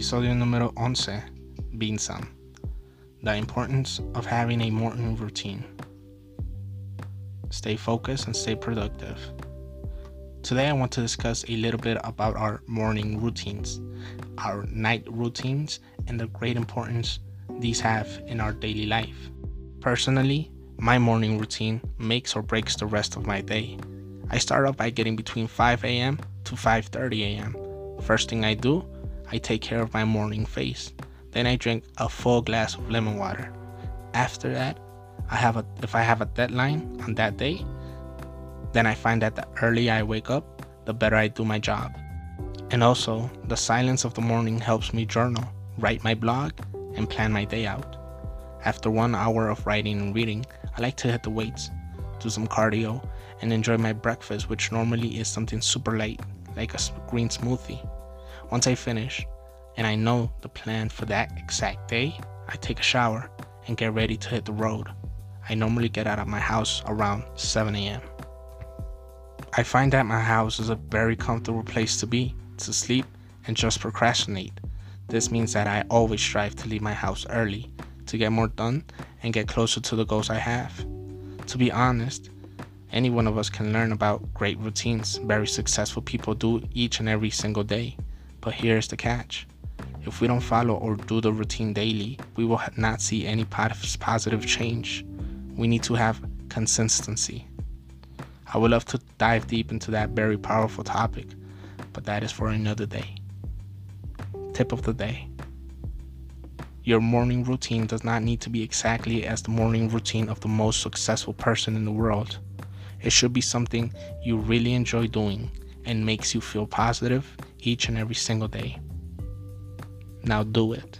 Episodio número 11, Beansum. The importance of having a morning routine. Stay focused and stay productive. Today, I want to discuss a little bit about our morning routines, our night routines, and the great importance these have in our daily life. Personally, my morning routine makes or breaks the rest of my day. I start off by getting between 5 a.m. to 5:30 a.m. First thing I do, I take care of my morning face. Then I drink a full glass of lemon water. After that, I have a if I have a deadline on that day, then I find that the earlier I wake up, the better I do my job. And also, the silence of the morning helps me journal, write my blog, and plan my day out. After one hour of writing and reading, I like to hit the weights, do some cardio, and enjoy my breakfast, which normally is something super light, like a green smoothie. Once I finish, and I know the plan for that exact day, I take a shower and get ready to hit the road. I normally get out of my house around 7 a.m. I find that my house is a very comfortable place to be, to sleep, and just procrastinate. This means that I always strive to leave my house early to get more done and get closer to the goals I have. To be honest, any one of us can learn about great routines very successful people do each and every single day. But here's the catch if we don't follow or do the routine daily, we will not see any positive change. We need to have consistency. I would love to dive deep into that very powerful topic, but that is for another day. Tip of the day Your morning routine does not need to be exactly as the morning routine of the most successful person in the world. It should be something you really enjoy doing and makes you feel positive each and every single day. Now do it.